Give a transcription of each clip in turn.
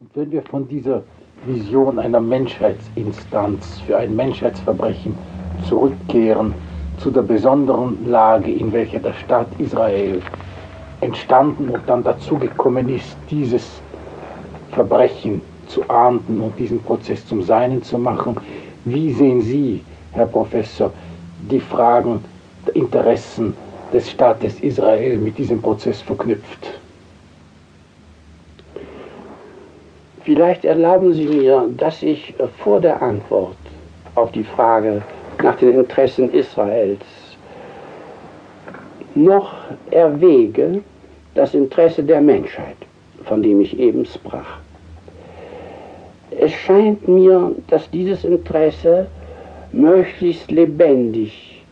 Und wenn wir von dieser Vision einer Menschheitsinstanz für ein Menschheitsverbrechen zurückkehren zu der besonderen Lage, in welcher der Staat Israel entstanden und dann dazugekommen ist, dieses Verbrechen zu ahnden und diesen Prozess zum Seinen zu machen. Wie sehen Sie, Herr Professor, die Fragen der Interessen des Staates Israel mit diesem Prozess verknüpft? Vielleicht erlauben Sie mir, dass ich vor der Antwort auf die Frage nach den Interessen Israels noch erwäge das Interesse der Menschheit, von dem ich eben sprach. Es scheint mir, dass dieses Interesse möglichst lebendig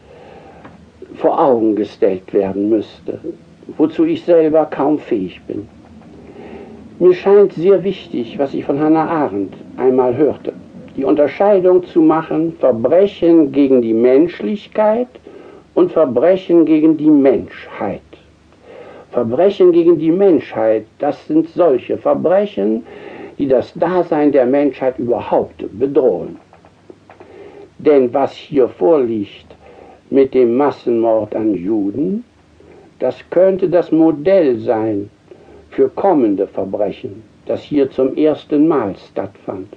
vor Augen gestellt werden müsste, wozu ich selber kaum fähig bin. Mir scheint sehr wichtig, was ich von Hannah Arendt einmal hörte, die Unterscheidung zu machen, Verbrechen gegen die Menschlichkeit und Verbrechen gegen die Menschheit. Verbrechen gegen die Menschheit, das sind solche Verbrechen, die das Dasein der Menschheit überhaupt bedrohen. Denn was hier vorliegt mit dem Massenmord an Juden, das könnte das Modell sein für kommende Verbrechen, das hier zum ersten Mal stattfand.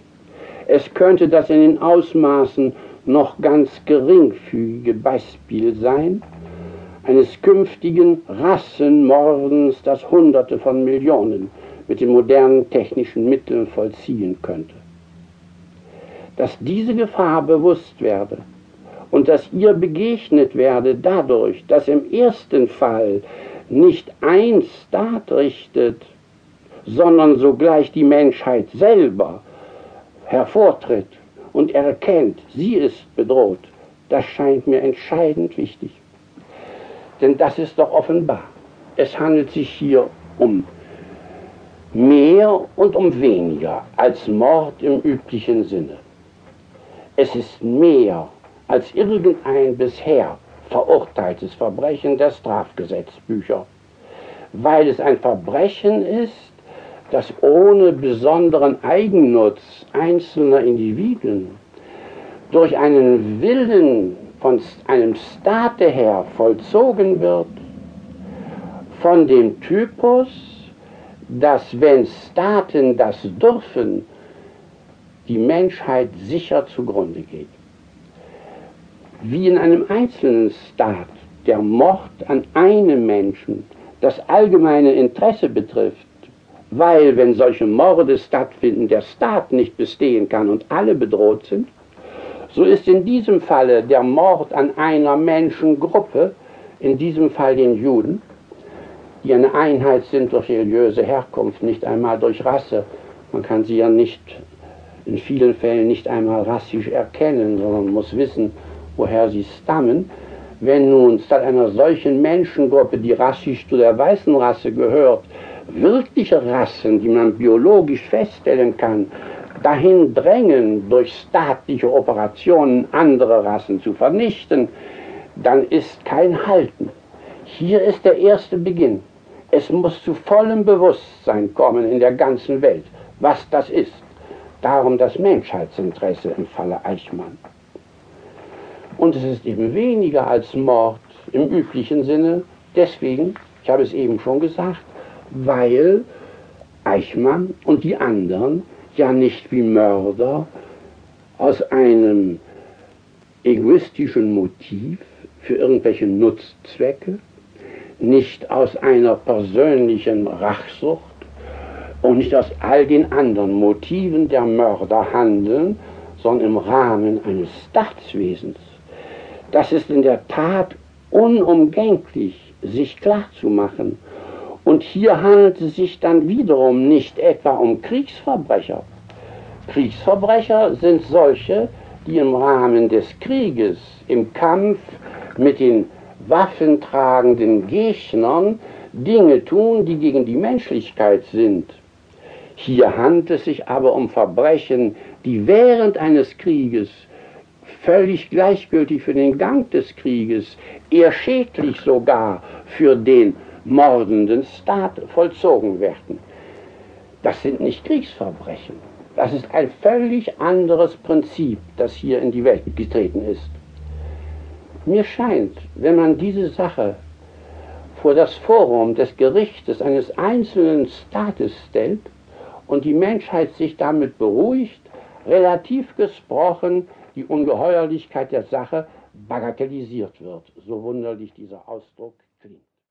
Es könnte das in den Ausmaßen noch ganz geringfügige Beispiel sein, eines künftigen Rassenmordens, das Hunderte von Millionen mit den modernen technischen Mitteln vollziehen könnte. Dass diese Gefahr bewusst werde und dass ihr begegnet werde dadurch, dass im ersten Fall nicht ein Staat richtet, sondern sogleich die Menschheit selber hervortritt und erkennt, sie ist bedroht, das scheint mir entscheidend wichtig. Denn das ist doch offenbar. Es handelt sich hier um mehr und um weniger als Mord im üblichen Sinne. Es ist mehr als irgendein bisher verurteiltes Verbrechen der Strafgesetzbücher, weil es ein Verbrechen ist, das ohne besonderen Eigennutz einzelner Individuen durch einen Willen von einem Staate her vollzogen wird, von dem Typus, dass wenn Staaten das dürfen, die Menschheit sicher zugrunde geht wie in einem einzelnen Staat der Mord an einem Menschen das allgemeine Interesse betrifft, weil wenn solche Morde stattfinden, der Staat nicht bestehen kann und alle bedroht sind, so ist in diesem Falle der Mord an einer Menschengruppe, in diesem Fall den Juden, die eine Einheit sind durch religiöse Herkunft, nicht einmal durch Rasse. Man kann sie ja nicht in vielen Fällen nicht einmal rassisch erkennen, sondern muss wissen, woher sie stammen, wenn nun statt einer solchen Menschengruppe, die rassisch zu der weißen Rasse gehört, wirkliche Rassen, die man biologisch feststellen kann, dahin drängen, durch staatliche Operationen andere Rassen zu vernichten, dann ist kein Halten. Hier ist der erste Beginn. Es muss zu vollem Bewusstsein kommen in der ganzen Welt, was das ist. Darum das Menschheitsinteresse im Falle Eichmann. Und es ist eben weniger als Mord im üblichen Sinne. Deswegen, ich habe es eben schon gesagt, weil Eichmann und die anderen ja nicht wie Mörder aus einem egoistischen Motiv für irgendwelche Nutzzwecke, nicht aus einer persönlichen Rachsucht und nicht aus all den anderen Motiven der Mörder handeln, sondern im Rahmen eines Staatswesens das ist in der Tat unumgänglich, sich klarzumachen. Und hier handelt es sich dann wiederum nicht etwa um Kriegsverbrecher. Kriegsverbrecher sind solche, die im Rahmen des Krieges, im Kampf mit den waffentragenden Gegnern Dinge tun, die gegen die Menschlichkeit sind. Hier handelt es sich aber um Verbrechen, die während eines Krieges völlig gleichgültig für den Gang des Krieges, eher schädlich sogar für den mordenden Staat vollzogen werden. Das sind nicht Kriegsverbrechen. Das ist ein völlig anderes Prinzip, das hier in die Welt getreten ist. Mir scheint, wenn man diese Sache vor das Forum des Gerichtes eines einzelnen Staates stellt und die Menschheit sich damit beruhigt, relativ gesprochen die Ungeheuerlichkeit der Sache bagatellisiert wird, so wunderlich dieser Ausdruck klingt.